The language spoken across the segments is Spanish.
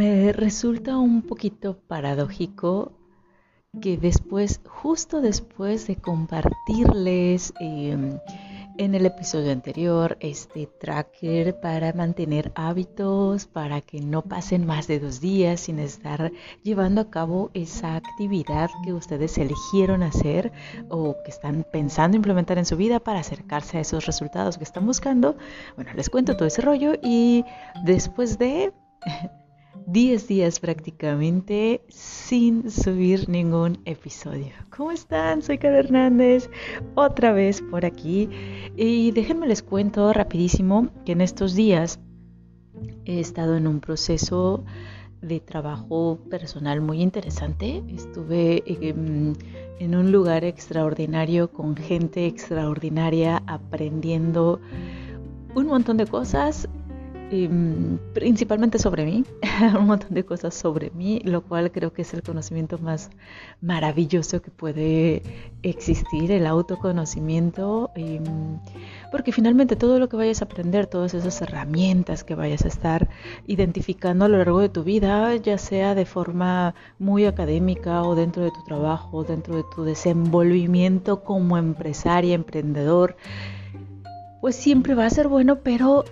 Me resulta un poquito paradójico que después, justo después de compartirles em, en el episodio anterior este tracker para mantener hábitos, para que no pasen más de dos días sin estar llevando a cabo esa actividad que ustedes eligieron hacer o que están pensando implementar en su vida para acercarse a esos resultados que están buscando. Bueno, les cuento todo ese rollo y después de 10 días prácticamente sin subir ningún episodio. ¿Cómo están? Soy Cara Hernández, otra vez por aquí. Y déjenme les cuento rapidísimo que en estos días he estado en un proceso de trabajo personal muy interesante. Estuve em, en un lugar extraordinario con gente extraordinaria aprendiendo un montón de cosas Em, principalmente sobre mí, un montón de cosas sobre mí, lo cual creo que es el conocimiento más maravilloso que puede existir, el autoconocimiento, em, porque finalmente todo lo que vayas a aprender, todas esas herramientas que vayas a estar identificando a lo largo de tu vida, ya sea de forma muy académica o dentro de tu trabajo, dentro de tu desenvolvimiento como empresaria, emprendedor, pues siempre va a ser bueno, pero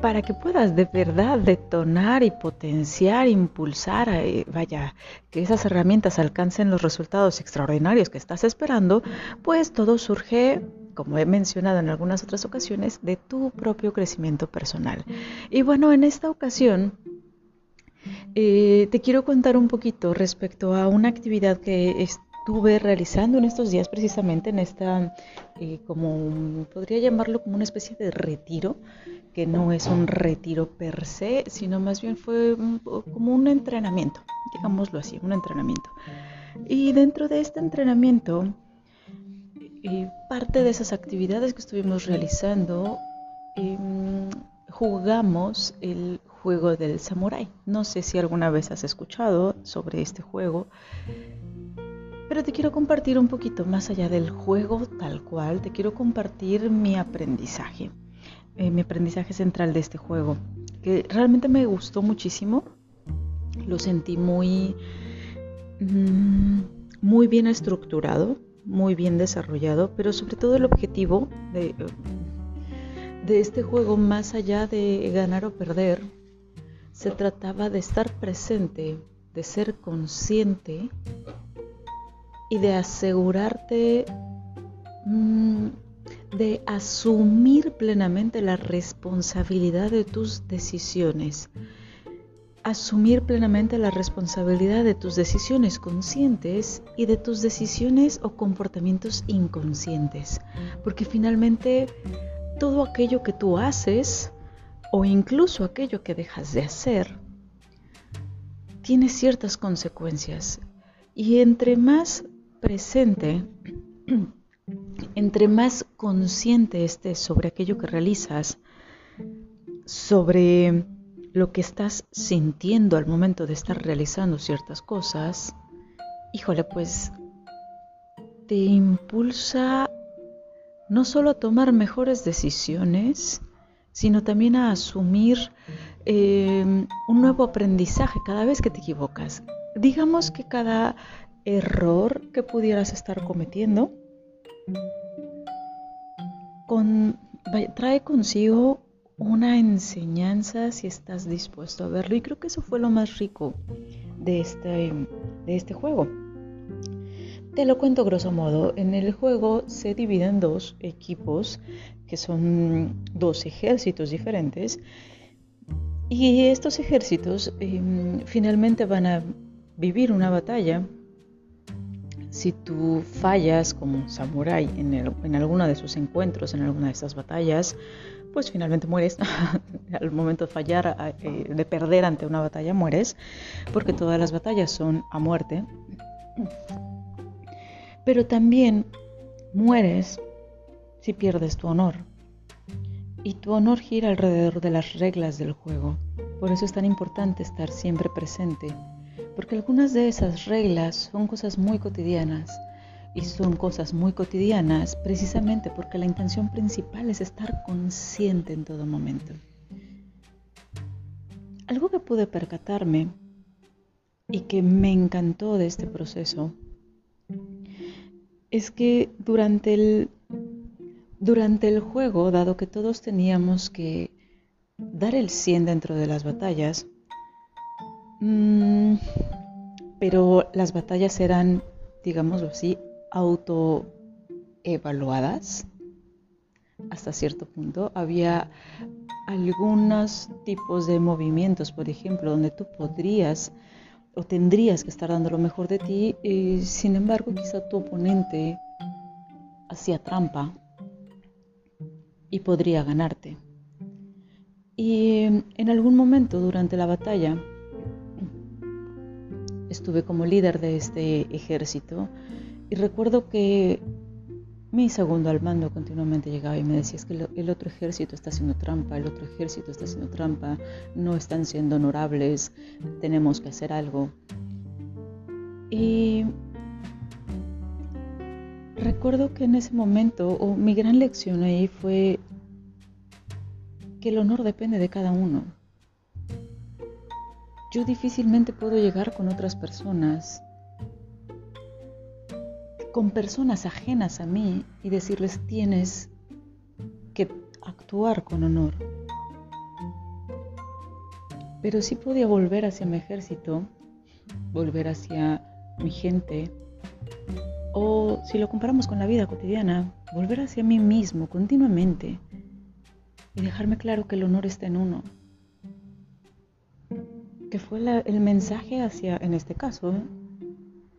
para que puedas de verdad detonar y potenciar, impulsar, eh, vaya, que esas herramientas alcancen los resultados extraordinarios que estás esperando, pues todo surge, como he mencionado en algunas otras ocasiones, de tu propio crecimiento personal. Y bueno, en esta ocasión eh, te quiero contar un poquito respecto a una actividad que estuve realizando en estos días precisamente en esta, eh, como podría llamarlo como una especie de retiro que no es un retiro per se, sino más bien fue como un entrenamiento, digámoslo así, un entrenamiento. Y dentro de este entrenamiento, eh, parte de esas actividades que estuvimos realizando, em, jugamos el juego del samurái. No sé si alguna vez has escuchado sobre este juego, pero te quiero compartir un poquito más allá del juego tal cual, te quiero compartir mi aprendizaje. Eh, mi aprendizaje central de este juego, que realmente me gustó muchísimo. Lo sentí muy, mm, muy bien estructurado, muy bien desarrollado, pero sobre todo el objetivo de, este juego, más allá de ganar o perder, se trataba de estar presente, de ser consciente y de asegurarte mm, de asumir plenamente la responsabilidad de tus decisiones. Asumir plenamente la responsabilidad de tus decisiones conscientes y de tus decisiones o comportamientos inconscientes. Porque finalmente todo aquello que tú haces o incluso aquello que dejas de hacer tiene ciertas consecuencias. Y entre más presente entre más consciente estés sobre aquello que realizas, sobre lo que estás sintiendo al momento de estar realizando ciertas cosas, híjole, pues te impulsa no solo a tomar mejores decisiones, sino también a asumir eh, un nuevo aprendizaje cada vez que te equivocas. Digamos que cada error que pudieras estar cometiendo trae consigo una enseñanza si estás dispuesto a verlo. Y creo que eso fue lo más rico de este, de este juego. Te lo cuento grosso modo. En el juego se dividen dos equipos, que son dos ejércitos diferentes. Y estos ejércitos em, finalmente van a vivir una batalla si tú fallas como samurái en, en alguno de sus encuentros, en alguna de estas batallas, pues finalmente mueres. Al momento de fallar, eh, de perder ante una batalla, mueres, porque todas las batallas son a muerte. Pero también mueres si pierdes tu honor. Y tu honor gira alrededor de las reglas del juego. Por eso es tan importante estar siempre presente porque algunas de esas reglas son cosas muy cotidianas y son cosas muy cotidianas precisamente porque la intención principal es estar consciente en todo momento. algo que pude percatarme y que me encantó de este proceso es que durante el, durante el juego, dado que todos teníamos que dar el 100 dentro de las batallas, mm, pero las batallas eran, digámoslo así, autoevaluadas hasta cierto punto. Había algunos tipos de movimientos, por ejemplo, donde tú podrías o tendrías que estar dando lo mejor de ti, y sin embargo quizá tu oponente hacía trampa y podría ganarte. Y en algún momento durante la batalla estuve como líder de este ejército y recuerdo que mi segundo al mando continuamente llegaba y me decía, es que el otro ejército está haciendo trampa, el otro ejército está haciendo trampa, no están siendo honorables, tenemos que hacer algo. Y recuerdo que en ese momento, o mi gran lección ahí fue que el honor depende de cada uno. Yo difícilmente puedo llegar con otras personas con personas ajenas a mí y decirles tienes que actuar con honor. Pero sí podía volver hacia mi ejército, volver hacia mi gente, o si lo comparamos con la vida cotidiana, volver hacia mí mismo continuamente y dejarme claro que el honor está en uno. Que fue el mensaje hacia, en este caso,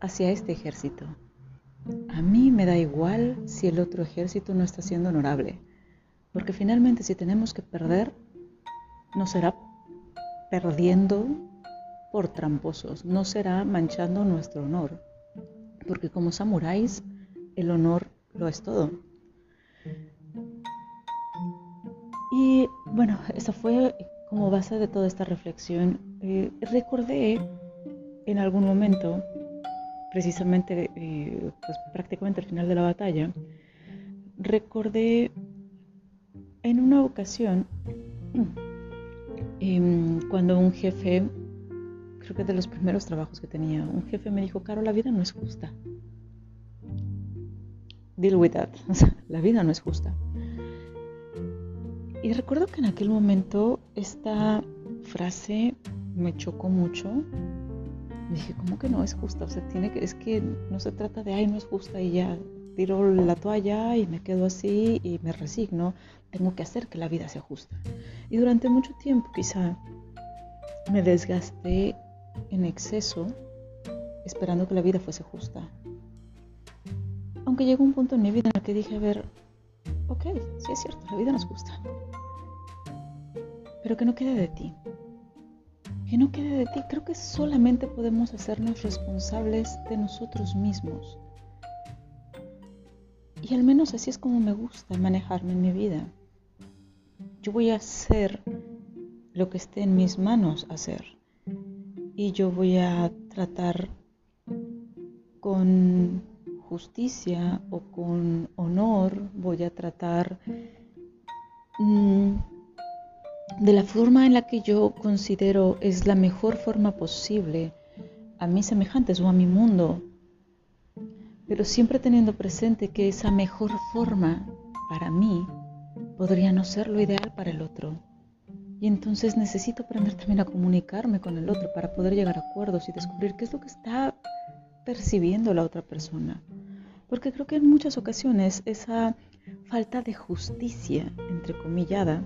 hacia este ejército. A mí me da igual si el otro ejército no está siendo honorable, porque finalmente si tenemos que perder, no será perdiendo por tramposos, no será manchando nuestro honor, porque como samuráis el honor lo es todo. Y bueno, esa fue como base de toda esta reflexión. Eh, recordé en algún momento precisamente eh, pues prácticamente al final de la batalla, recordé en una ocasión em, cuando un jefe, creo que de los primeros trabajos que tenía, un jefe me dijo, Caro, la vida no es justa. Deal with that. la vida no es justa. Y recuerdo que en aquel momento esta frase me chocó mucho dije, ¿cómo que no es justa? O sea, tiene que, es que no se trata de, ay, no es justa y ya tiro la toalla y me quedo así y me resigno. Tengo que hacer que la vida sea justa. Y durante mucho tiempo quizá me desgasté en exceso esperando que la vida fuese justa. Aunque llegó un punto en mi vida en el que dije, a ver, ok, sí es cierto, la vida no es justa. Pero que no quede de ti que no quede de ti. Creo que solamente podemos hacernos responsables de nosotros mismos. Y al menos así es como me gusta manejarme en mi vida. Yo voy a hacer lo que esté en mis manos hacer. Y yo voy a tratar con justicia o con honor, voy a tratar mm, de la forma en la que yo considero es la mejor forma posible a mis semejantes o a mi mundo, pero siempre teniendo presente que esa mejor forma para mí podría no ser lo ideal para el otro. Y entonces necesito aprender también a comunicarme con el otro para poder llegar a acuerdos y descubrir qué es lo que está percibiendo la otra persona. Porque creo que en muchas ocasiones esa falta de justicia, entre comillada,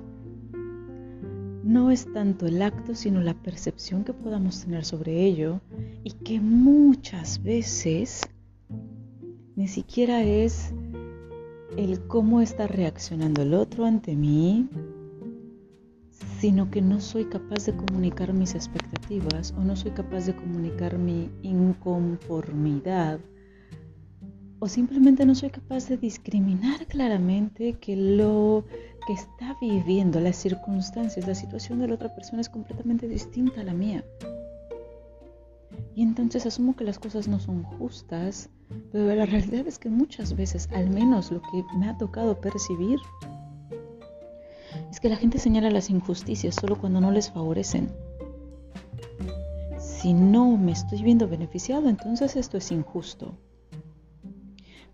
no es tanto el acto, sino la percepción que podamos tener sobre ello y que muchas veces ni siquiera es el cómo está reaccionando el otro ante mí, sino que no soy capaz de comunicar mis expectativas o no soy capaz de comunicar mi inconformidad o simplemente no soy capaz de discriminar claramente que lo que está viviendo, las circunstancias, la situación de la otra persona es completamente distinta a la mía. Y entonces asumo que las cosas no son justas, pero la realidad es que muchas veces, al menos lo que me ha tocado percibir, es que la gente señala las injusticias solo cuando no les favorecen. si no me estoy viendo beneficiado, entonces esto es injusto.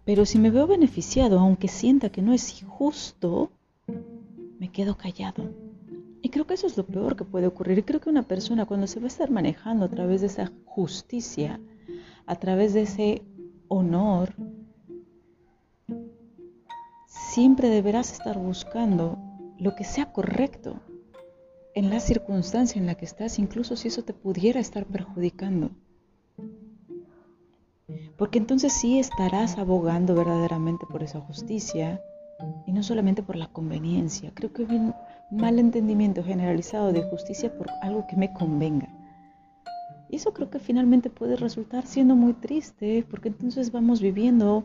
Pero si me veo beneficiado, aunque sienta que no es injusto, me quedo callado. Y creo que eso es lo peor que puede ocurrir. Creo que una persona cuando se va a estar manejando a través de esa justicia, a través de ese honor, siempre deberás estar buscando lo que sea correcto en la circunstancia en la que estás, incluso si eso te pudiera estar perjudicando. Porque entonces sí estarás abogando verdaderamente por esa justicia y no solamente por la conveniencia. Creo que hay un mal entendimiento generalizado de justicia por algo que me convenga. Y eso creo que finalmente puede resultar siendo muy triste porque entonces vamos viviendo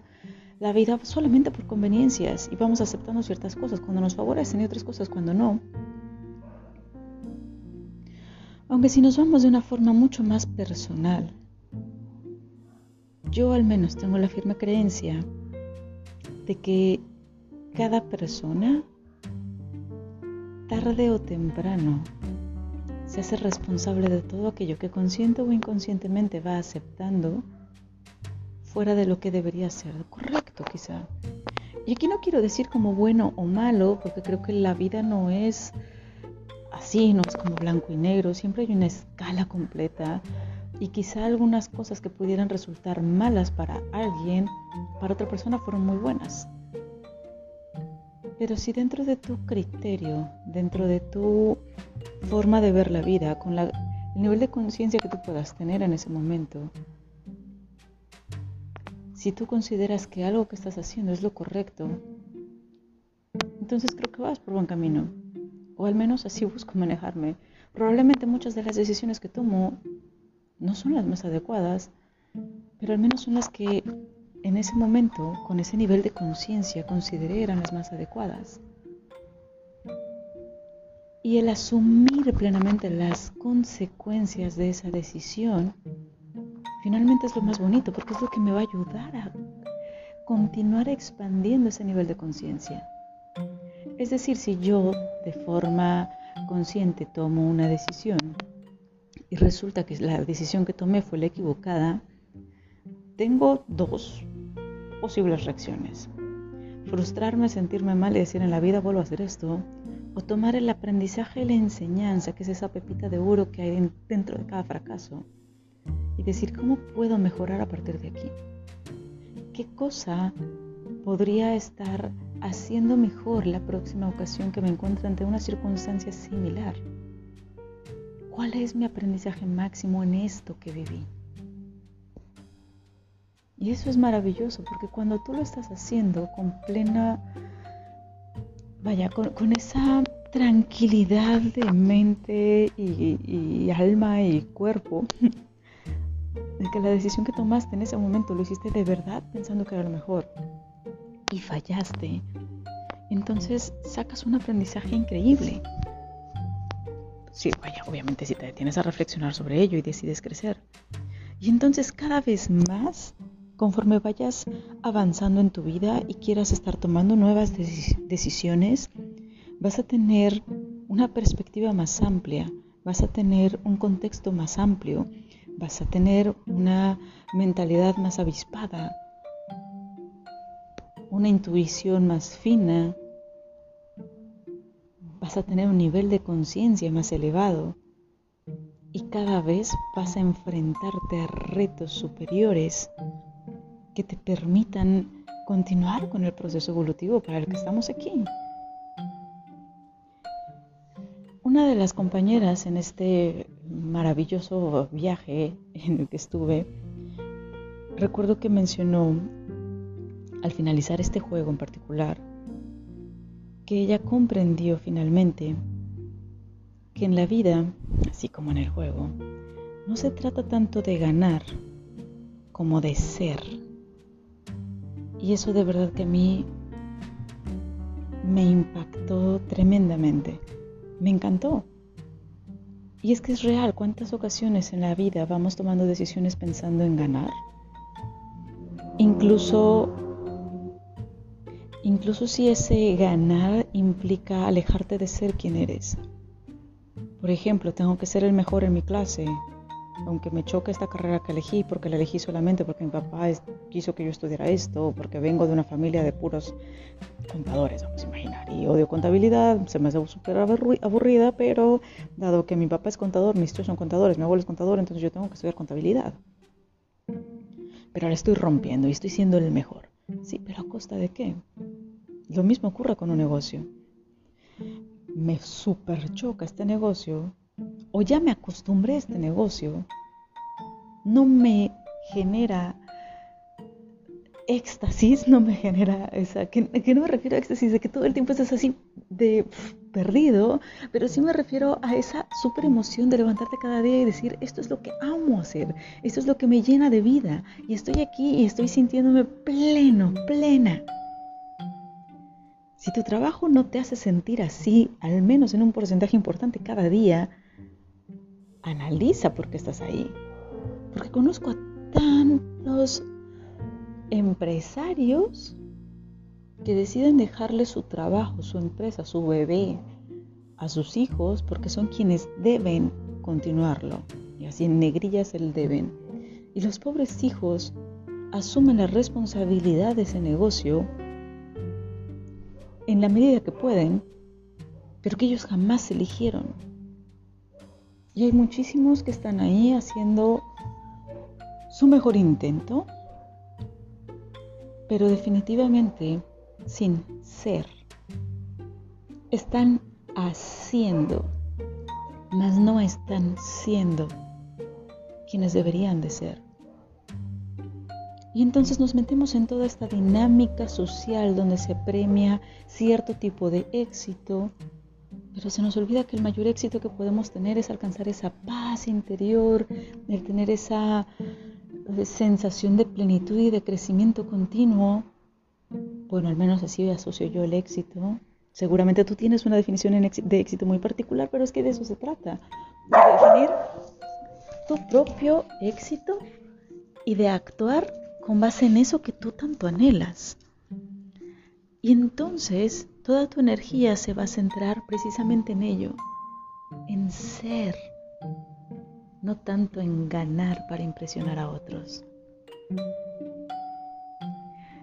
la vida solamente por conveniencias y vamos aceptando ciertas cosas cuando nos favorecen y otras cosas cuando no. Aunque si nos vamos de una forma mucho más personal, yo al menos tengo la firme creencia de que cada persona, tarde o temprano, se hace responsable de todo aquello que consciente o inconscientemente va aceptando fuera de lo que debería ser correcto quizá. Y aquí no quiero decir como bueno o malo, porque creo que la vida no es así, no es como blanco y negro, siempre hay una escala completa y quizá algunas cosas que pudieran resultar malas para alguien, para otra persona fueron muy buenas. Pero si dentro de tu criterio, dentro de tu forma de ver la vida, con el nivel de conciencia que tú puedas tener en ese momento, si tú consideras que algo que estás haciendo es lo correcto, entonces creo que vas por buen camino. O al menos así busco manejarme. Probablemente muchas de las decisiones que tomo no son las más adecuadas, pero al menos son las que en ese momento, con ese nivel de conciencia, consideré eran las más adecuadas. Y el asumir plenamente las consecuencias de esa decisión finalmente es lo más bonito porque es lo que me va a ayudar a continuar expandiendo ese nivel de conciencia. Es decir, si yo de forma consciente tomo una decisión y resulta que la decisión que tomé fue la equivocada, tengo dos posibles reacciones. Frustrarme, sentirme mal y decir en la vida vuelvo a hacer esto, o tomar el aprendizaje y la enseñanza, que es esa pepita de oro que hay dentro de cada fracaso, y decir, ¿cómo puedo mejorar a partir de aquí? ¿Qué cosa podría estar haciendo mejor la próxima ocasión que me encuentre ante una circunstancia similar? ¿Cuál es mi aprendizaje máximo en esto que viví? Y eso es maravilloso porque cuando tú lo estás haciendo con plena, vaya, con, esa tranquilidad de mente y alma y cuerpo, de que la decisión que tomaste en ese momento lo hiciste de verdad pensando que era lo mejor y fallaste, entonces sacas un aprendizaje increíble. Sí, vaya, obviamente si te detienes a reflexionar sobre ello y decides crecer. Y entonces cada vez más, conforme vayas avanzando en tu vida y quieras estar tomando nuevas decisiones, vas a tener una perspectiva más amplia, vas a tener un contexto más amplio vas a tener una mentalidad más avispada, una intuición más fina, vas a tener un nivel de conciencia más elevado y cada vez vas a enfrentarte a retos superiores que te permitan continuar con el proceso evolutivo para el que estamos aquí. Una de las compañeras en este maravilloso viaje en el que estuve, recuerdo que mencionó al finalizar este juego en particular que ella comprendió finalmente que en la vida, así como en el juego, no se trata tanto de ganar como de ser. Y eso de verdad que a mí me impactó tremendamente me encantó. Y es que es real, ¿cuántas ocasiones en la vida vamos tomando decisiones pensando en ganar? Incluso, incluso si ese ganar implica alejarte de ser quien eres. Por ejemplo, tengo que ser el mejor en mi clase aunque me choque esta carrera que elegí, porque la elegí solamente porque mi papá quiso que yo estudiara esto, porque vengo de una familia de puros contadores, vamos a imaginar, y odio contabilidad, se me hace súper aburrida, pero dado que mi papá es contador, mis tíos son contadores, mi abuelo es contador, entonces yo tengo que estudiar contabilidad. Pero ahora estoy rompiendo y estoy siendo el mejor. Sí, pero ¿a costa de qué? Lo mismo ocurre con un negocio. Me super choca este negocio o ya me acostumbré a este negocio, no me genera éxtasis, no me genera esa, que, no me refiero a éxtasis de que todo el tiempo estás así de perdido, pero sí me refiero a esa super emoción de levantarte cada día y decir, esto es lo que amo hacer, esto es lo que me llena de vida y estoy aquí y estoy sintiéndome pleno, plena. Si tu trabajo no te hace sentir así, al menos en un porcentaje importante cada día, analiza por qué estás ahí. Porque conozco a tantos empresarios que deciden dejarle su trabajo, su empresa, su bebé a sus hijos porque son quienes deben continuarlo. Y así en negrillas el deben. Y los pobres hijos asumen la responsabilidad de ese negocio en la medida que pueden, pero que ellos jamás eligieron. Y hay muchísimos que están ahí haciendo su mejor intento, pero definitivamente sin ser. Están haciendo, mas no están siendo quienes deberían de ser. Y entonces nos metemos en toda esta dinámica social donde se premia cierto tipo de éxito pero se nos olvida que el mayor éxito que podemos tener es alcanzar esa paz interior, el tener esa eh, sensación de plenitud y de crecimiento continuo. Bueno, al menos así asocio yo el éxito. Seguramente tú tienes una definición de éxito muy particular, pero es que de eso se trata. De definir tu propio éxito y de actuar con base en eso que tú tanto anhelas. Y entonces toda tu energía se va a centrar precisamente en ello, en ser, no tanto en ganar para impresionar a otros.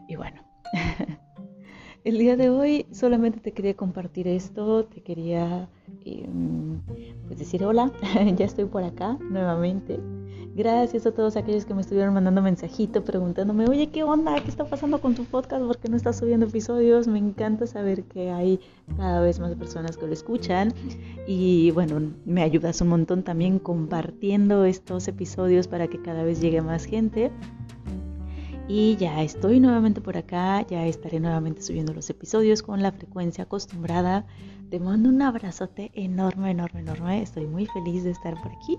Y bueno, el día de hoy solamente te quería compartir esto, te quería em, pues decir hola, ya estoy por acá nuevamente. Gracias a todos aquellos que me estuvieron mandando mensajito preguntándome, oye, ¿qué onda? ¿Qué está pasando con tu podcast? ¿Por qué no estás subiendo episodios? Me encanta saber que hay cada vez más personas que lo escuchan. Y bueno, me ayudas un montón también compartiendo estos episodios para que cada vez llegue más gente. Y ya estoy nuevamente por acá, ya estaré nuevamente subiendo los episodios con la frecuencia acostumbrada. Te mando un abrazote enorme, enorme, enorme. Estoy muy feliz de estar por aquí